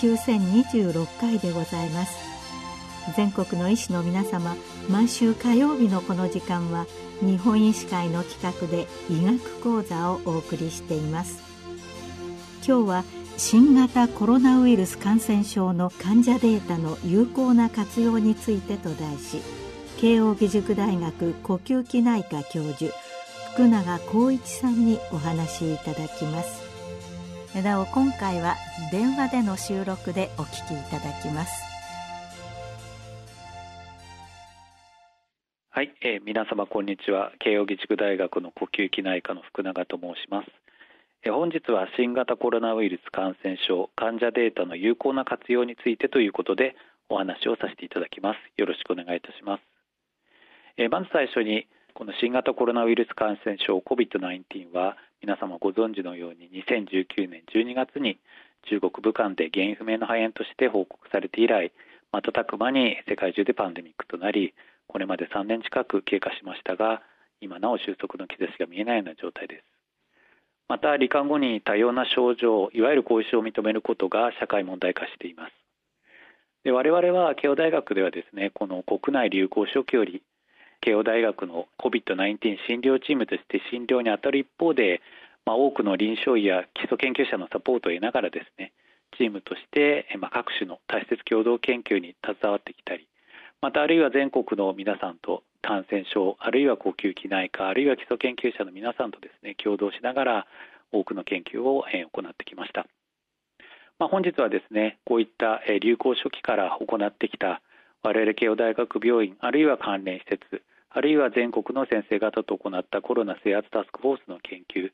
9026回でございます。全国の医師の皆様毎週火曜日のこの時間は日本医師会の企画で医学講座をお送りしています。今日は新型コロナウイルス感染症の患者データの有効な活用についてと題し慶應義塾大学呼吸器内科教授福永光一さんにお話しいただきます。なお今回は電話での収録でお聞きいただきます。はい、えー、皆様こんにちは。慶應義塾大学の呼吸器内科の福永と申します。え本日は新型コロナウイルス感染症患者データの有効な活用についてということでお話をさせていただきます。よろしくお願いいたします。えまず最初にこの新型コロナウイルス感染症 COVID-19 は皆様ご存知のように2019年12月に中国武漢で原因不明の肺炎として報告されて以来瞬く間に世界中でパンデミックとなりこれまで3年近く経過しましたが今なお収束の兆しが見えないような状態です。また罹患後に多様な症状いわゆる後遺症を認めることが社会問題化しています。で我々は慶応大学ではですねこの国内流行初期より慶応大学の COVID-19 診療チームとして診療に当たる一方で、まあ、多くの臨床医や基礎研究者のサポートを得ながらですねチームとして、まあ、各種の大切共同研究に携わってきたりまたあるいは全国の皆さんと感染症あるいは呼吸器内科あるいは基礎研究者の皆さんとですね共同しながら多くの研究を行ってきました、まあ、本日はですねこういった流行初期から行ってきた我々慶応大学病院あるいは関連施設あるいは全国の先生方と行ったコロナ制圧タスクフォースの研究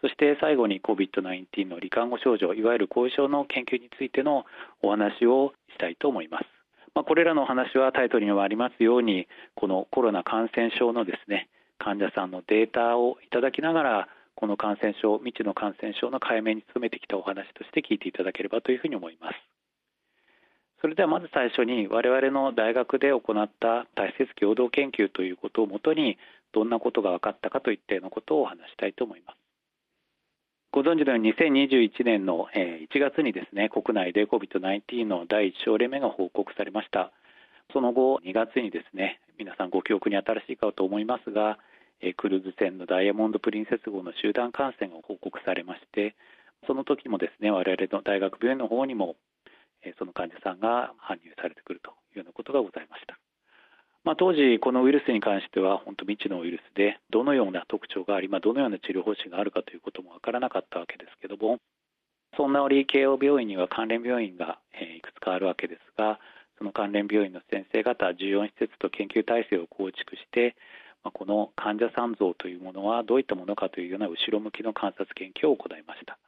そして最後に COVID-19 の罹患後症状いわゆる後遺症の研究についてのお話をしたいと思います。まあ、これらのお話はタイトルにもありますようにこのコロナ感染症のですね患者さんのデータをいただきながらこの感染症未知の感染症の解明に努めてきたお話として聞いていただければというふうに思います。それではまず最初に我々の大学で行った大切共同研究ということをもとにどんなことが分かったかといったようなことをお話したいと思います。ご存知のように2021年の1月にですね国内で COVID-19 の第1症例目が報告されました。その後2月にですね皆さんご記憶に新しいかと思いますがクルーズ船のダイヤモンド・プリンセス号の集団感染が報告されましてその時もですね我々の大学病院の方にもその患者さんが搬入されてくるというようなことがございました。まあ、当時、このウイルスに関しては本当未知のウイルスでどのような特徴があり、まあ、どのような治療方針があるかということも分からなかったわけですけどもそんな折慶応病院には関連病院がいくつかあるわけですがその関連病院の先生方14施設と研究体制を構築してこの患者さん像というものはどういったものかというような後ろ向きの観察研究を行いました。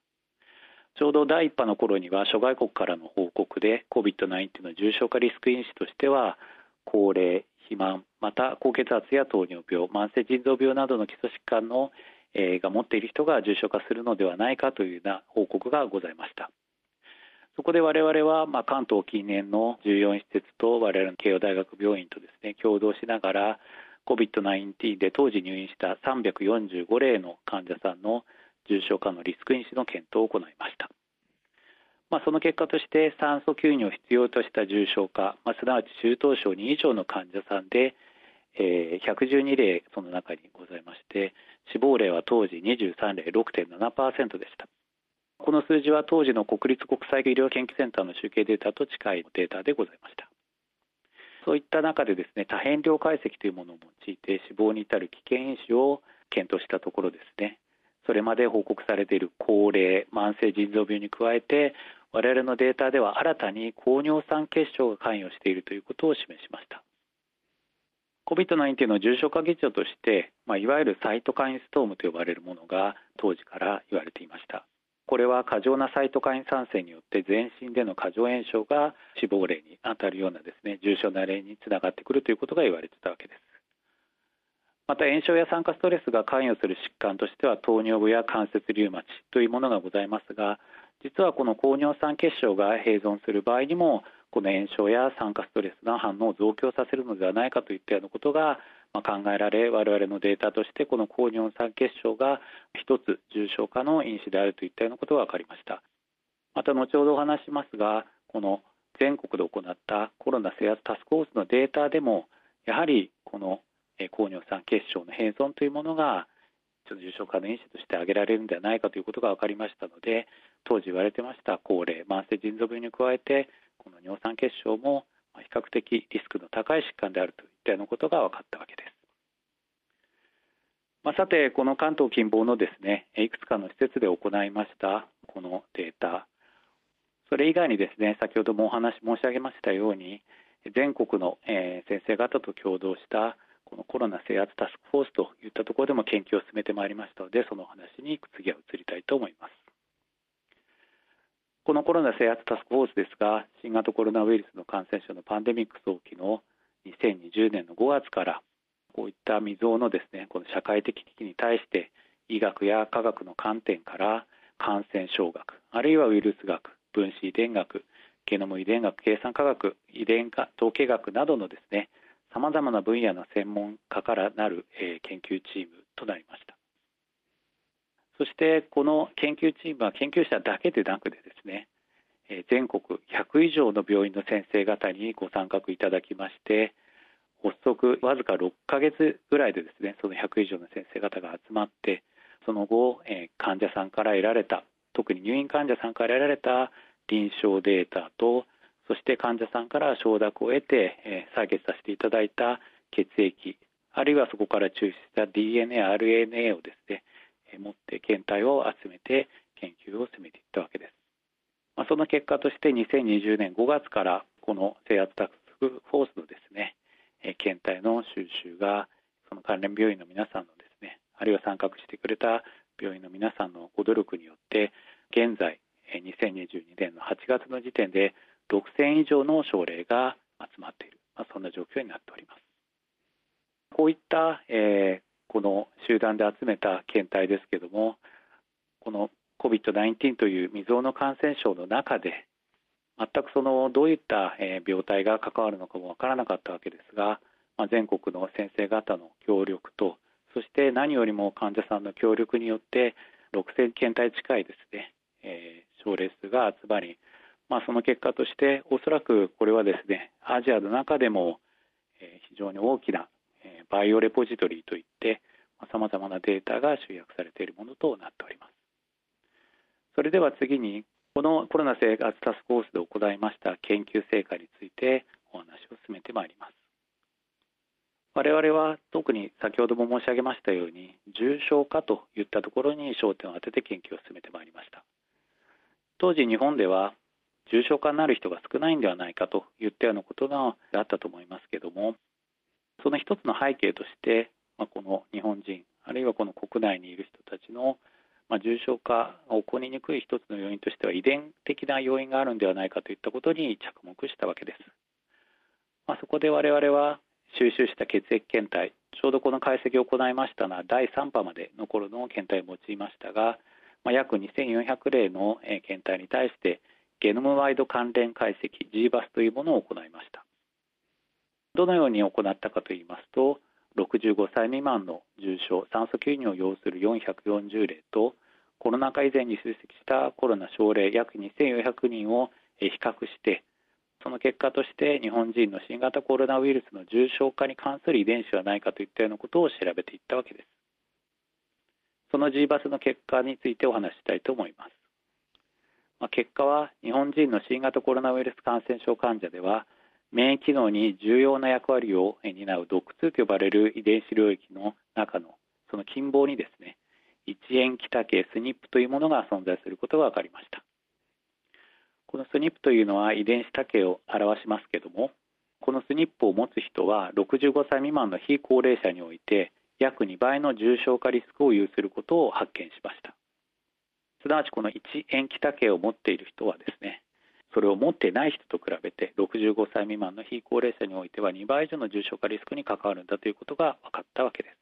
ちょうど第1波の頃には諸外国からの報告で COVID-19 の重症化リスク因子としては高齢肥満また高血圧や糖尿病慢性腎臓病などの基礎疾患の、えー、が持っている人が重症化するのではないかというような報告がございました。そこで我々は、まあ、関東近年の14施設と我々の慶応大学病院とですね共同しながら COVID-19 で当時入院した345例の患者さんの重症化のリスク因子の検討を行いました。まあ、その結果として酸素吸入を必要とした重症化、まあ、すなわち中等症2以上の患者さんで、えー、112例その中にございまして死亡例は当時23例6.7%でした。この数字は当時の国立国際医療研究センターの集計データと近いデータでございました。そういった中でですね多変量解析というものを用いて死亡に至る危険因子を検討したところですね。それまで報告されている高齢慢性腎臓病に加えて我々のデータでは新たに高尿酸血症が関与しているということを示しました。COVID-19 の重症化現象として、まあ、いわゆるサイトカインストームと呼ばれるものが当時から言われていました。これは過剰なサイトカイン酸性によって全身での過剰炎症が死亡例に当たるようなですね重症な例につながってくるということが言われてたわけです。また炎症や酸化ストレスが関与する疾患としては糖尿病や関節リウマチというものがございますが実はこの高尿酸血症が併存する場合にもこの炎症や酸化ストレスの反応を増強させるのではないかといったようなことが考えられ我々のデータとしてこの高尿酸血症が一つ重症化の因子であるといったようなことが分かりました。また後ほどお話しますがこの全国で行ったコロナ制圧タスクフォースのデータでもやはりこの高尿酸血症の併存というものがちょっと重症化の因子として挙げられるのではないかということが分かりましたので当時言われてました高齢慢性腎臓病に加えてこの尿酸血症も比較的リスクの高い疾患であるといったようなことが分かったわけです。まあ、さてこの関東近傍のですねいくつかの施設で行いましたこのデータそれ以外にですね先ほどもお話申し上げましたように全国の、先生方と共同したこのコロナ制圧タスクフォースといったところでも研究を進めてまいりましたのでその話に次は移りたいと思います。このコロナ制圧タスクフォースですが新型コロナウイルスの感染症のパンデミック早期の2020年の5月からこういった未曾有のですねこの社会的危機に対して医学や科学の観点から感染症学あるいはウイルス学分子遺伝学ゲノム遺伝学計算科学遺伝統計学などのですねさまざまな分野の専門家からなる、え、研究チームとなりました。そしてこの研究チームは研究者だけでなくてですね全国100以上の病院の先生方にご参画いただきまして発足わずか6ヶ月ぐらいでですねその100以上の先生方が集まってその後、え患者さんから得られた特に入院患者さんから得られた臨床データとそして患者さんから承諾を得て、え採血させていただいた血液あるいはそこから抽出した DNA、RNA をですね、え持って検体を集めて研究を進めていったわけです。まあ、その結果として2020年5月からこの制圧タスクフォースのですね、え検体の収集がその関連病院の皆さんのですねあるいは参画してくれた病院の皆さんのご努力によって現在2022年の8月の時点で6000以上の症例が集まっている、まあ、そんな状況になっております。こういった、えー、この集団で集めた検体ですけどもこの COVID-19 という未曾有の感染症の中で全くそのどういった病態が関わるのかも分からなかったわけですが、まあ、全国の先生方の協力とそして何よりも患者さんの協力によって6000検体近いですね、えー、症例数が集まり、まあ、その結果としておそらくこれはですねアジアの中でも、えー、非常に大きな、えー、バイオレポジトリといってさまざ、まなデータが集約されているものとなっております。それでは次にこのコロナ生活タスクフォースで行いました研究成果についてお話を進めてまいります。我々は特に先ほども申し上げましたように重症化といったところに焦点を当てて研究を進めてまいりました。当時日本では重症化になる人が少ないんではないかといったようなことがあったと思いますけどもその一つの背景として、まあ、この日本人あるいはこの国内にいる人たちの、まあ、重症化が起こりにくい一つの要因としては遺伝的な要因があるんではないかといったことに着目したわけです。まあ、そこで我々は収集した血液検体ちょうどこの解析を行いましたのは第3波までの頃の検体を用いましたが、まあ、約2400例の検体に対してゲノムワイド関連解析 GBAS というものを行いました。どのように行ったかといいますと65歳未満の重症酸素吸入を要する440例とコロナ禍以前に出席したコロナ症例約2400人を比較してその結果として日本人の新型コロナウイルスの重症化に関する遺伝子はないかといったようなことを調べていったわけです。その g バスの結果についてお話ししたいと思います、まあ、結果は日本人の新型コロナウイルス感染症患者では免疫機能に重要な役割を担う DOC2 と呼ばれる遺伝子領域の中のその近傍にですね一塩基多系 SNP というものが存在することが分かりました。この SNP というのは遺伝子多形を表しますけどもこの SNP を持つ人は65歳未満の非高齢者において約2倍の重症化リスクを有することを発見しました。すなわちこの1塩基多形を持っている人はですねそれを持ってない人と比べて65歳未満の非高齢者においては2倍以上の重症化リスクに関わるんだということが分かったわけです。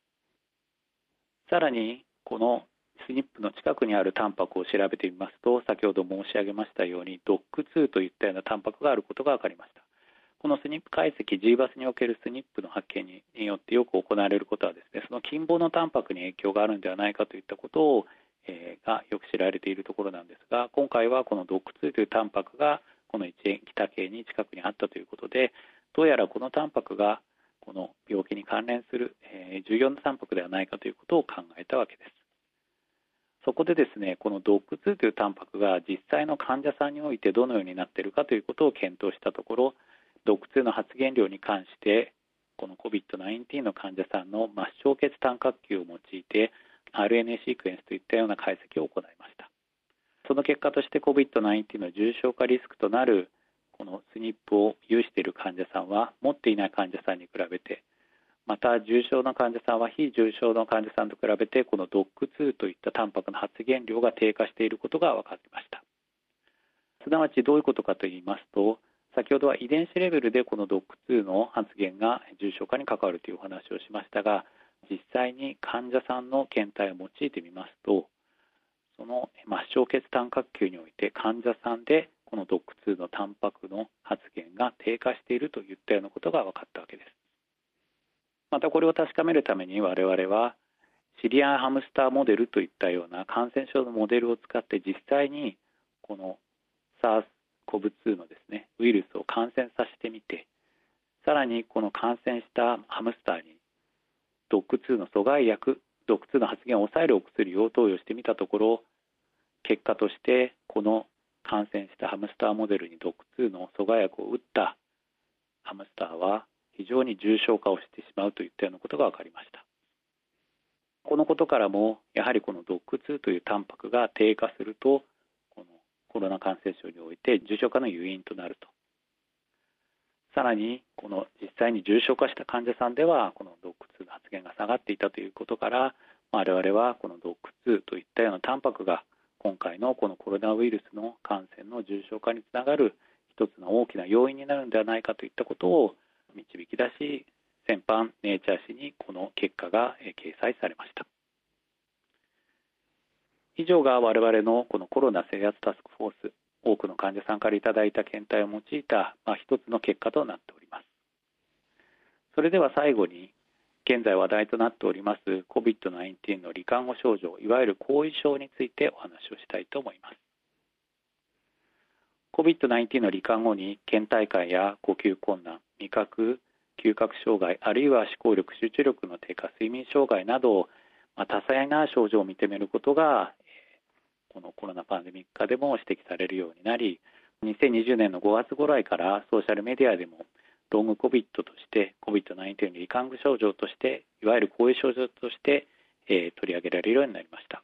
さらにこの SNP の近くにあるタンパクを調べてみますと先ほど申し上げましたように DOC2 といったようなタンパクがあることが分かりました。この SNP 解析 GBAS における SNP の発見によってよく行われることはですねその近傍のタンパクに影響があるんではないかといったことを、がよく知られているところなんですが今回はこの DOC2 というタンパクがこの1円北系に近くにあったということでどうやらこのタンパクがこの病気に関連する、えー、重要なタンパクではないかということを考えたわけです。そこでですねこの DOC2 というタンパクが実際の患者さんにおいてどのようになっているかということを検討したところ DOC2 の発現量に関してこの COVID-19 の患者さんの末梢血単核球を用いて RNA シークエンスといったような解析を行いました。その結果として COVID-19 の重症化リスクとなるこの SNP を有している患者さんは持っていない患者さんに比べてまた重症の患者さんは非重症の患者さんと比べてこの DOC2 といったタンパクの発現量が低下していることが分かりました。すなわちどういうことかといいますと先ほどは遺伝子レベルでこの DOC2 の発現が重症化に関わるというお話をしましたが実際に患者さんの検体を用いてみますとその末梢血単核球において患者さんでこの DOC2 のタンパクの発現が低下しているといったようなことが分かったわけです。またこれを確かめるために我々はシリアンハムスターモデルといったような感染症のモデルを使って実際にこの SARS-CoV-2 のですねウイルスを感染させてみてさらにこの感染したハムスターに DOC2 の阻害薬 DOC2 の発現を抑えるお薬を投与してみたところ結果としてこの感染したハムスターモデルに DOC2 の阻害薬を打ったハムスターは非常に重症化をしてしまうといったようなことが分かりました。このことからもやはりこの DOC2 というタンパクが低下するとこのコロナ感染症において重症化の誘因となると。さらにこの実際に重症化した患者さんではこの DOC2 の発現が下がっていたということから我々はこの DOC2 といったようなタンパクが今回のこのコロナウイルスの感染の重症化につながる一つの大きな要因になるのではないかといったことを導き出し先般ネイチャー誌にこの結果が掲載されました。以上が我々のこのコロナ制圧タスクフォース。多くの患者さんからいただいた検体を用いた、まあ、一つの結果となっております。それでは最後に現在話題となっております COVID-19 の罹患後症状いわゆる後遺症についてお話をしたいと思います。COVID-19 の罹患後に倦怠感や呼吸困難味覚嗅覚障害あるいは思考力集中力の低下睡眠障害など、まあ、多彩な症状を認めることがこのコロナパンデミック下でも指摘されるようになり2020年の5月ぐらいからソーシャルメディアでもロング COVID として COVID-19 の罹患症状としていわゆる後遺症状として、えー、取り上げられるようになりました、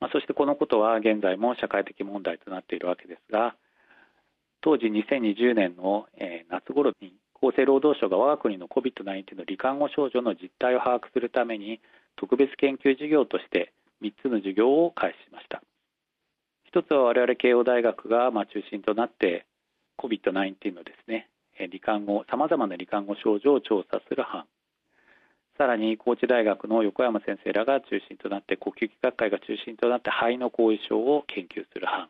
まあ、そしてこのことは現在も社会的問題となっているわけですが当時2020年の、えー、夏頃に厚生労働省が我が国の COVID-19 の罹患後症状の実態を把握するために特別研究事業として3つの授業を開始しました。一つは我々慶応大学がま中心となって COVID-19 のですね罹患後さまざまな罹患後症状を調査する班。さらに高知大学の横山先生らが中心となって呼吸器学会が中心となって肺の後遺症を研究する班。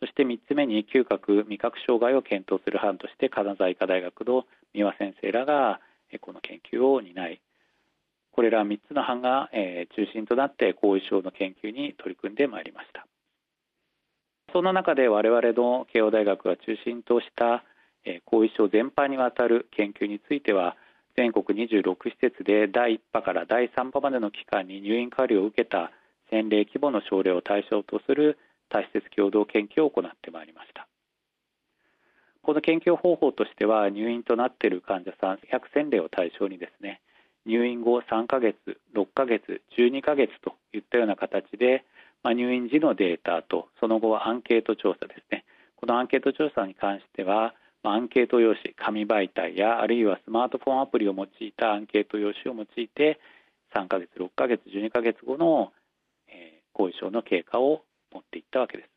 そして3つ目に嗅覚味覚障害を検討する班として金沢医科大学の三輪先生らがこの研究を担いこれら3つの班が、え中心となって後遺症の研究に取り組んでまいりました。その中で我々の慶応大学が中心とした、え後遺症全般にわたる研究については全国26施設で第1波から第3波までの期間に入院管理を受けた1000例規模の症例を対象とする多施設共同研究を行ってまいりました。この研究方法としては入院となっている患者さん約1000例を対象にですね入院後3ヶ月6ヶ月12ヶ月といったような形で、まあ、入院時のデータとその後はアンケート調査ですね。このアンケート調査に関しては、まあ、アンケート用紙紙媒体やあるいはスマートフォンアプリを用いたアンケート用紙を用いて3ヶ月6ヶ月12ヶ月後の、えー、後遺症の経過を持っていったわけです。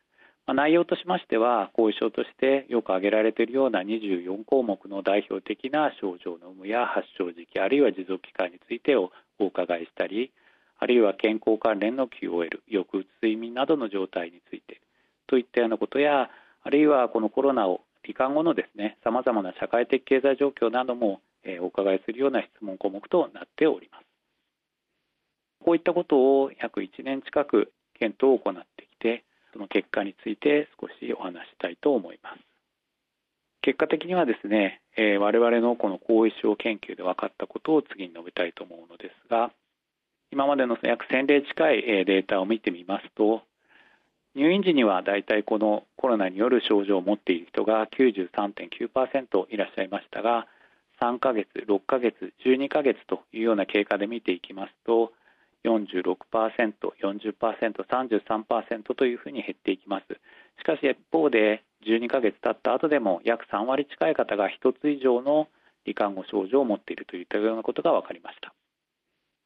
まあ、内容としましては後遺症としてよく挙げられているような24項目の代表的な症状の有無や発症時期あるいは持続期間についてをお伺いしたりあるいは健康関連の QOL 抑うつ睡眠などの状態についてといったようなことやあるいはこのコロナを罹患後のですねさまざまな社会的経済状況なども、え、お伺いするような質問項目となっております。こういったことを約1年近く検討を行っその結果について少しお話したいと思います。結果的にはですね、えー、我々のこの後遺症研究で分かったことを次に述べたいと思うのですが今までの約1000例近いデータを見てみますと入院時にはだいたいこのコロナによる症状を持っている人が93.9%いらっしゃいましたが3ヶ月、6ヶ月、12ヶ月というような経過で見ていきますと46%、40%、33%というふうに減っていきます。しかし一方で12ヶ月経った後でも約3割近い方が1つ以上の罹患後症状を持っているといったようなことが分かりました。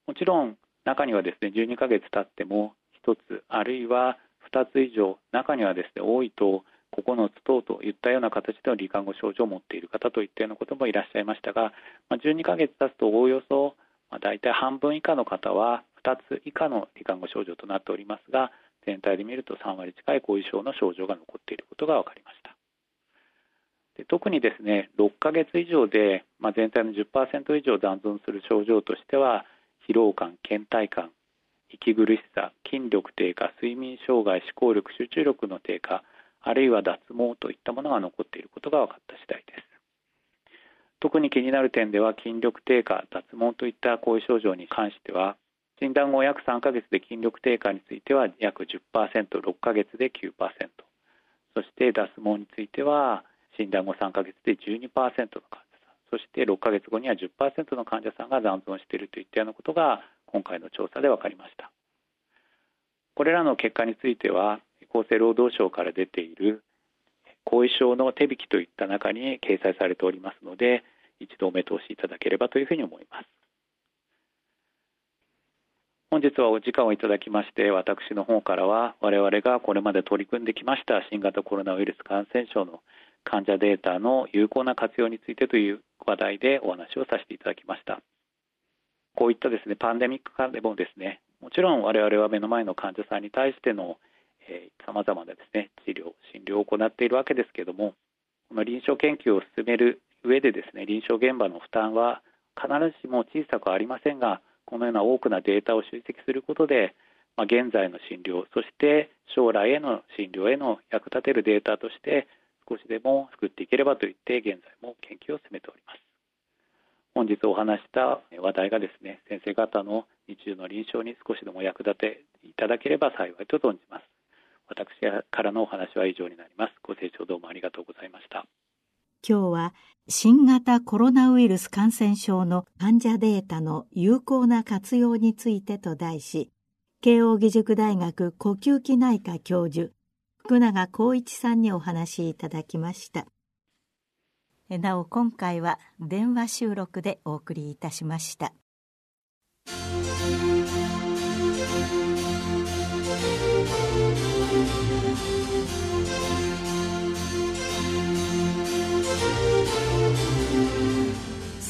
もちろん中にはですね12ヶ月経っても1つあるいは2つ以上中にはですね多いと9つ等といったような形での罹患後症状を持っている方といったようなこともいらっしゃいましたが、まあ、12ヶ月経つとおおよそ、まあ、大体半分以下の方は2つ以下の罹患後症状となっておりますが全体で見ると3割近い後遺症の症状が残っていることが分かりました。で特にですね6ヶ月以上で、まあ、全体の10%以上残存する症状としては疲労感倦怠感息苦しさ筋力低下睡眠障害思考力集中力の低下あるいは脱毛といったものが残っていることが分かった次第です。特に気になる点では筋力低下脱毛といった後遺症状に関しては診断後約3ヶ月で筋力低下については約 10%6 ヶ月で9%そして脱毛については診断後3ヶ月で12%の患者さん。そして6ヶ月後には10%の患者さんが残存しているといったようなことが今回の調査で分かりました。これらの結果については厚生労働省から出ている後遺症の手引きといった中に掲載されておりますので一度お目通しいただければというふうに思います。本日はお時間をいただきまして私の方からは我々がこれまで取り組んできました新型コロナウイルス感染症の患者データの有効な活用についてという話題でお話をさせていただきました。こういったですねパンデミック下でもですねもちろん我々は目の前の患者さんに対してのさまざまなですね治療診療を行っているわけですけどもこの臨床研究を進める上でですね臨床現場の負担は必ずしも小さくありませんがこのような多くなデータを集積することで、まあ、現在の診療そして将来への診療への役立てるデータとして少しでも作っていければといって現在も研究を進めております。本日お話した話題がですね先生方の日常の臨床に少しでも役立ていただければ幸いと存じます。私からのお話は以上になります。ご清聴どうもありがとうございました。今日は新型コロナウイルス感染症の患者データの有効な活用についてと題し慶應義塾大学呼吸器内科教授福永光一さんにお話しいただきました。なお今回は電話収録でお送りいたしました。